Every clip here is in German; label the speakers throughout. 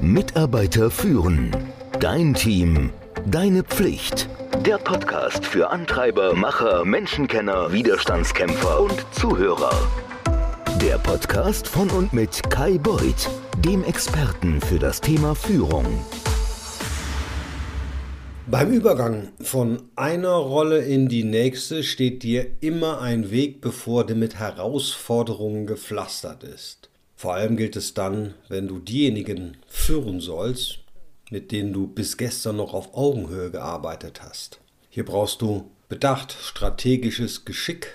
Speaker 1: Mitarbeiter führen. Dein Team. Deine Pflicht. Der Podcast für Antreiber, Macher, Menschenkenner, Widerstandskämpfer und Zuhörer. Der Podcast von und mit Kai Beuth, dem Experten für das Thema Führung.
Speaker 2: Beim Übergang von einer Rolle in die nächste steht dir immer ein Weg bevor, der mit Herausforderungen gepflastert ist. Vor allem gilt es dann, wenn du diejenigen führen sollst, mit denen du bis gestern noch auf Augenhöhe gearbeitet hast. Hier brauchst du Bedacht, strategisches Geschick,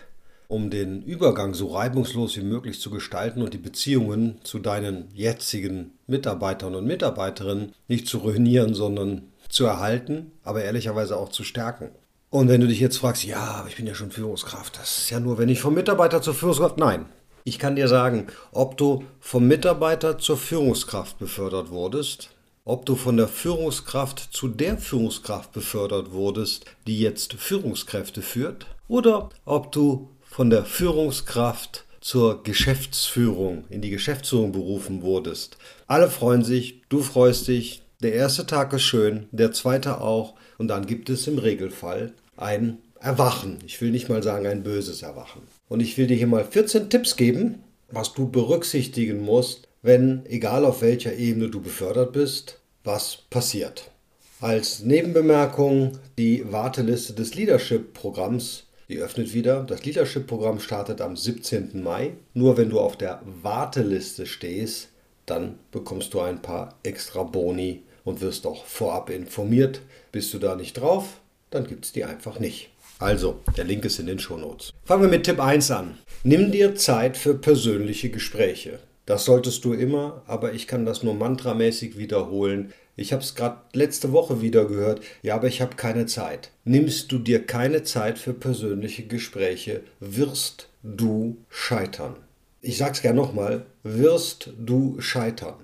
Speaker 2: um den Übergang so reibungslos wie möglich zu gestalten und die Beziehungen zu deinen jetzigen Mitarbeitern und Mitarbeiterinnen nicht zu ruinieren, sondern zu erhalten, aber ehrlicherweise auch zu stärken. Und wenn du dich jetzt fragst, ja, aber ich bin ja schon Führungskraft, das ist ja nur, wenn ich vom Mitarbeiter zur Führungskraft. Nein, ich kann dir sagen, ob du vom Mitarbeiter zur Führungskraft befördert wurdest, ob du von der Führungskraft zu der Führungskraft befördert wurdest, die jetzt Führungskräfte führt, oder ob du von der Führungskraft zur Geschäftsführung, in die Geschäftsführung berufen wurdest. Alle freuen sich, du freust dich, der erste Tag ist schön, der zweite auch, und dann gibt es im Regelfall ein Erwachen. Ich will nicht mal sagen ein böses Erwachen. Und ich will dir hier mal 14 Tipps geben, was du berücksichtigen musst, wenn, egal auf welcher Ebene du befördert bist, was passiert. Als Nebenbemerkung die Warteliste des Leadership-Programms, die öffnet wieder. Das Leadership-Programm startet am 17. Mai. Nur wenn du auf der Warteliste stehst, dann bekommst du ein paar extra Boni und wirst auch vorab informiert. Bist du da nicht drauf, dann gibt es die einfach nicht. Also, der Link ist in den Shownotes. Fangen wir mit Tipp 1 an. Nimm dir Zeit für persönliche Gespräche. Das solltest du immer, aber ich kann das nur mantramäßig wiederholen. Ich habe es gerade letzte Woche wieder gehört. Ja, aber ich habe keine Zeit. Nimmst du dir keine Zeit für persönliche Gespräche, wirst du scheitern. Ich sage es gerne nochmal, wirst du scheitern.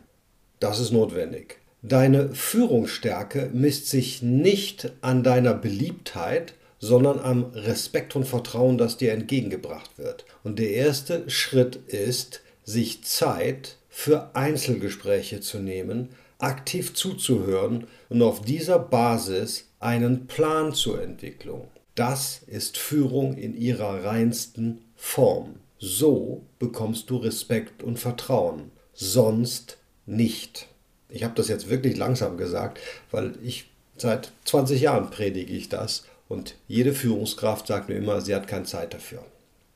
Speaker 2: Das ist notwendig. Deine Führungsstärke misst sich nicht an deiner Beliebtheit, sondern am Respekt und Vertrauen, das dir entgegengebracht wird. Und der erste Schritt ist, sich Zeit für Einzelgespräche zu nehmen, aktiv zuzuhören und auf dieser Basis einen Plan zur Entwicklung. Das ist Führung in ihrer reinsten Form. So bekommst du Respekt und Vertrauen, sonst nicht. Ich habe das jetzt wirklich langsam gesagt, weil ich seit 20 Jahren predige ich das und jede Führungskraft sagt mir immer, sie hat keine Zeit dafür.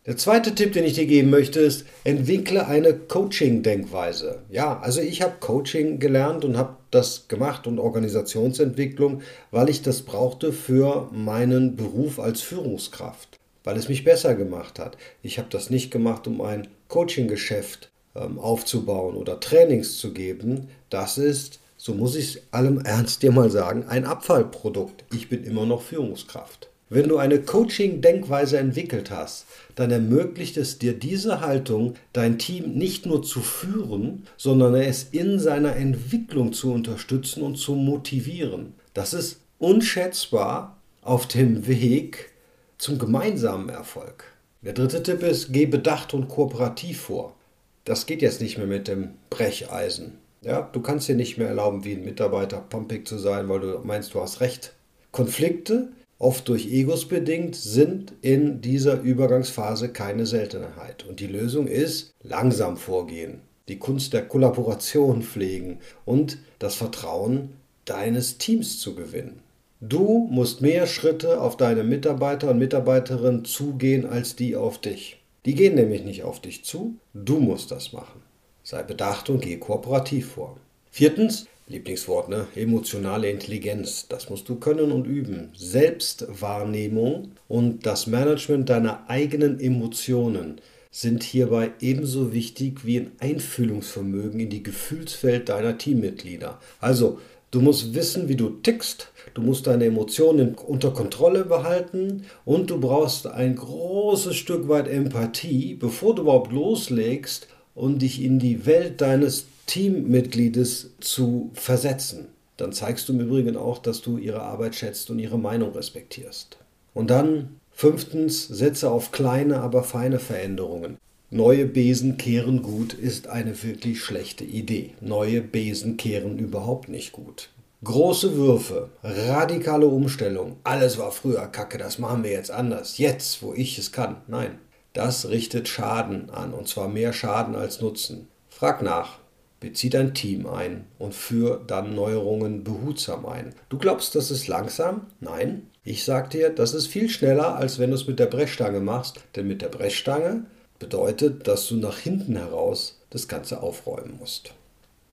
Speaker 2: Der zweite Tipp, den ich dir geben möchte, ist, entwickle eine Coaching-Denkweise. Ja, also ich habe Coaching gelernt und habe das gemacht und Organisationsentwicklung, weil ich das brauchte für meinen Beruf als Führungskraft, weil es mich besser gemacht hat. Ich habe das nicht gemacht, um ein Coaching-Geschäft ähm, aufzubauen oder Trainings zu geben. Das ist so muss ich allem Ernst dir mal sagen, ein Abfallprodukt. Ich bin immer noch Führungskraft. Wenn du eine Coaching-Denkweise entwickelt hast, dann ermöglicht es dir diese Haltung, dein Team nicht nur zu führen, sondern es in seiner Entwicklung zu unterstützen und zu motivieren. Das ist unschätzbar auf dem Weg zum gemeinsamen Erfolg. Der dritte Tipp ist, geh bedacht und kooperativ vor. Das geht jetzt nicht mehr mit dem Brecheisen. Ja, du kannst dir nicht mehr erlauben, wie ein Mitarbeiter pumpig zu sein, weil du meinst, du hast recht. Konflikte, oft durch Egos bedingt, sind in dieser Übergangsphase keine Seltenheit. Und die Lösung ist langsam vorgehen, die Kunst der Kollaboration pflegen und das Vertrauen deines Teams zu gewinnen. Du musst mehr Schritte auf deine Mitarbeiter und Mitarbeiterinnen zugehen als die auf dich. Die gehen nämlich nicht auf dich zu, du musst das machen. Sei bedacht und geh kooperativ vor. Viertens, Lieblingswort, ne? Emotionale Intelligenz. Das musst du können und üben. Selbstwahrnehmung und das Management deiner eigenen Emotionen sind hierbei ebenso wichtig wie ein Einfühlungsvermögen in die Gefühlswelt deiner Teammitglieder. Also, du musst wissen, wie du tickst, du musst deine Emotionen unter Kontrolle behalten und du brauchst ein großes Stück weit Empathie, bevor du überhaupt loslegst und dich in die Welt deines Teammitgliedes zu versetzen. Dann zeigst du im Übrigen auch, dass du ihre Arbeit schätzt und ihre Meinung respektierst. Und dann fünftens, setze auf kleine, aber feine Veränderungen. Neue Besen kehren gut ist eine wirklich schlechte Idee. Neue Besen kehren überhaupt nicht gut. Große Würfe, radikale Umstellung, alles war früher kacke, das machen wir jetzt anders, jetzt, wo ich es kann. Nein, das richtet Schaden an, und zwar mehr Schaden als Nutzen. Frag nach, bezieh dein Team ein und führ dann Neuerungen behutsam ein. Du glaubst, das ist langsam? Nein. Ich sag dir, das ist viel schneller, als wenn du es mit der Brechstange machst, denn mit der Brechstange bedeutet, dass du nach hinten heraus das Ganze aufräumen musst.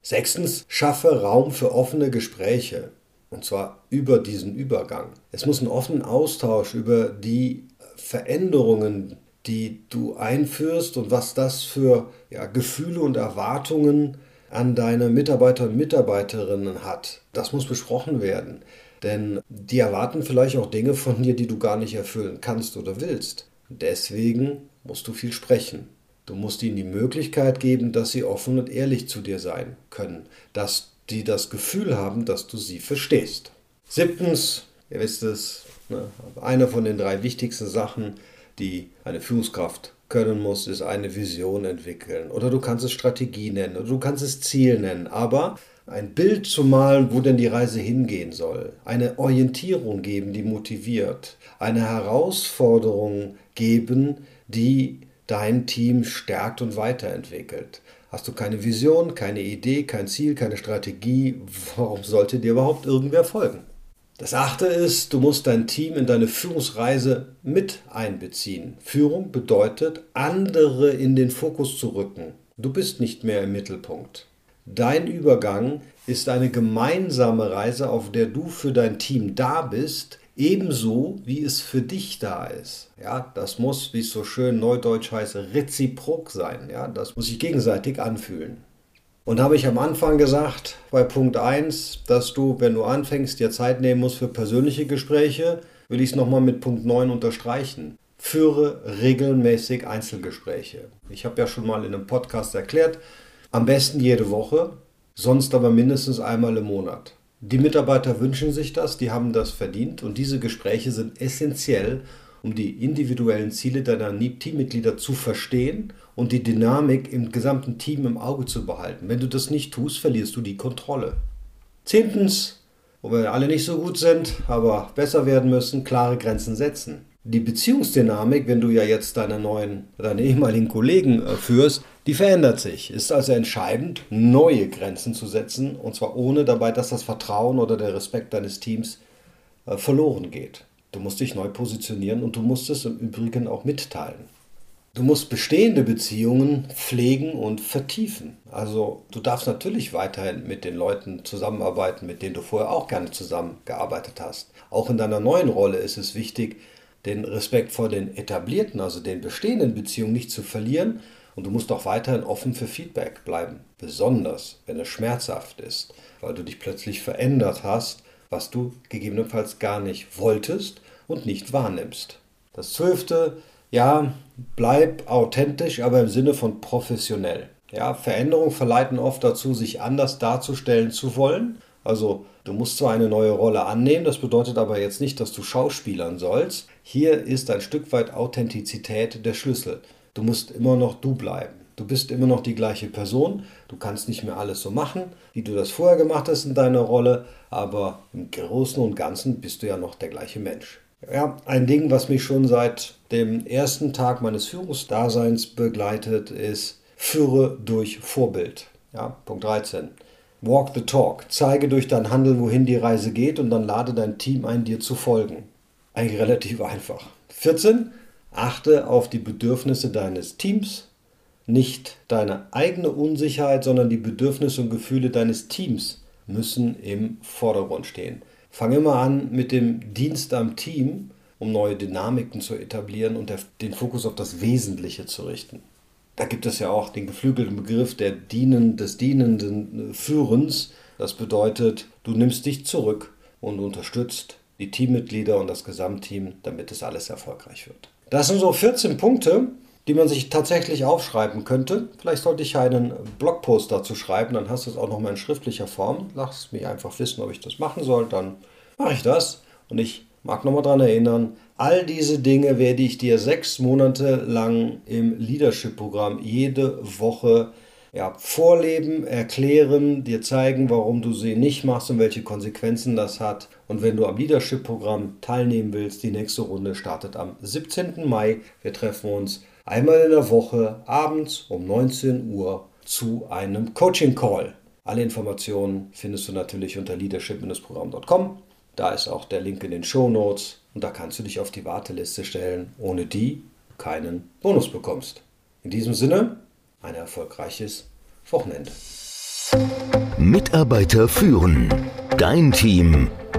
Speaker 2: Sechstens, schaffe Raum für offene Gespräche. Und zwar über diesen Übergang. Es muss einen offenen Austausch über die Veränderungen, die du einführst und was das für ja, Gefühle und Erwartungen an deine Mitarbeiter und Mitarbeiterinnen hat. Das muss besprochen werden. Denn die erwarten vielleicht auch Dinge von dir, die du gar nicht erfüllen kannst oder willst. Deswegen musst du viel sprechen. Du musst ihnen die Möglichkeit geben, dass sie offen und ehrlich zu dir sein können, dass die das Gefühl haben, dass du sie verstehst. Siebtens, ihr wisst es, ne, eine von den drei wichtigsten Sachen, die eine Führungskraft können muss, ist eine Vision entwickeln. Oder du kannst es Strategie nennen, oder du kannst es Ziel nennen. Aber ein Bild zu malen, wo denn die Reise hingehen soll, eine Orientierung geben, die motiviert, eine Herausforderung geben, die dein Team stärkt und weiterentwickelt. Hast du keine Vision, keine Idee, kein Ziel, keine Strategie, warum sollte dir überhaupt irgendwer folgen? Das achte ist, du musst dein Team in deine Führungsreise mit einbeziehen. Führung bedeutet, andere in den Fokus zu rücken. Du bist nicht mehr im Mittelpunkt. Dein Übergang ist eine gemeinsame Reise, auf der du für dein Team da bist, ebenso wie es für dich da ist. Ja, das muss, wie es so schön neudeutsch heißt, reziprok sein. Ja, das muss sich gegenseitig anfühlen. Und habe ich am Anfang gesagt, bei Punkt 1, dass du, wenn du anfängst, dir Zeit nehmen musst für persönliche Gespräche, will ich es nochmal mit Punkt 9 unterstreichen. Führe regelmäßig Einzelgespräche. Ich habe ja schon mal in einem Podcast erklärt, am besten jede Woche, sonst aber mindestens einmal im Monat. Die Mitarbeiter wünschen sich das, die haben das verdient und diese Gespräche sind essentiell, um die individuellen Ziele deiner Teammitglieder zu verstehen und die Dynamik im gesamten Team im Auge zu behalten. Wenn du das nicht tust, verlierst du die Kontrolle. Zehntens, wo wir alle nicht so gut sind, aber besser werden müssen, klare Grenzen setzen. Die Beziehungsdynamik, wenn du ja jetzt deine neuen, deine ehemaligen Kollegen äh, führst, die verändert sich. Ist also entscheidend, neue Grenzen zu setzen und zwar ohne dabei, dass das Vertrauen oder der Respekt deines Teams äh, verloren geht. Du musst dich neu positionieren und du musst es im Übrigen auch mitteilen. Du musst bestehende Beziehungen pflegen und vertiefen. Also du darfst natürlich weiterhin mit den Leuten zusammenarbeiten, mit denen du vorher auch gerne zusammengearbeitet hast. Auch in deiner neuen Rolle ist es wichtig, den Respekt vor den etablierten, also den bestehenden Beziehungen nicht zu verlieren und du musst auch weiterhin offen für Feedback bleiben, besonders wenn es schmerzhaft ist, weil du dich plötzlich verändert hast, was du gegebenenfalls gar nicht wolltest und nicht wahrnimmst. Das zwölfte, ja, bleib authentisch, aber im Sinne von professionell. Ja, Veränderungen verleiten oft dazu, sich anders darzustellen zu wollen. Also du musst zwar eine neue Rolle annehmen, das bedeutet aber jetzt nicht, dass du schauspielern sollst. Hier ist ein Stück weit Authentizität der Schlüssel. Du musst immer noch du bleiben. Du bist immer noch die gleiche Person. Du kannst nicht mehr alles so machen, wie du das vorher gemacht hast in deiner Rolle, aber im Großen und Ganzen bist du ja noch der gleiche Mensch. Ja, ein Ding, was mich schon seit dem ersten Tag meines Führungsdaseins begleitet, ist führe durch Vorbild. Ja, Punkt 13. Walk the talk. Zeige durch dein Handeln, wohin die Reise geht und dann lade dein Team ein, dir zu folgen. Eigentlich relativ einfach. 14. Achte auf die Bedürfnisse deines Teams, nicht deine eigene Unsicherheit, sondern die Bedürfnisse und Gefühle deines Teams müssen im Vordergrund stehen. Fang immer an mit dem Dienst am Team, um neue Dynamiken zu etablieren und den Fokus auf das Wesentliche zu richten. Da gibt es ja auch den geflügelten Begriff der Dienen, des dienenden Führens. Das bedeutet, du nimmst dich zurück und unterstützt die Teammitglieder und das Gesamtteam, damit es alles erfolgreich wird. Das sind so 14 Punkte, die man sich tatsächlich aufschreiben könnte. Vielleicht sollte ich einen Blogpost dazu schreiben, dann hast du es auch nochmal in schriftlicher Form. Lass mich einfach wissen, ob ich das machen soll, dann mache ich das. Und ich mag nochmal daran erinnern, All diese Dinge werde ich dir sechs Monate lang im Leadership-Programm jede Woche ja, vorleben, erklären, dir zeigen, warum du sie nicht machst und welche Konsequenzen das hat. Und wenn du am Leadership-Programm teilnehmen willst, die nächste Runde startet am 17. Mai. Wir treffen uns einmal in der Woche abends um 19 Uhr zu einem Coaching-Call. Alle Informationen findest du natürlich unter leadership-programm.com. Da ist auch der Link in den Show Notes und da kannst du dich auf die Warteliste stellen, ohne die du keinen Bonus bekommst. In diesem Sinne, ein erfolgreiches Wochenende.
Speaker 1: Mitarbeiter führen. Dein Team.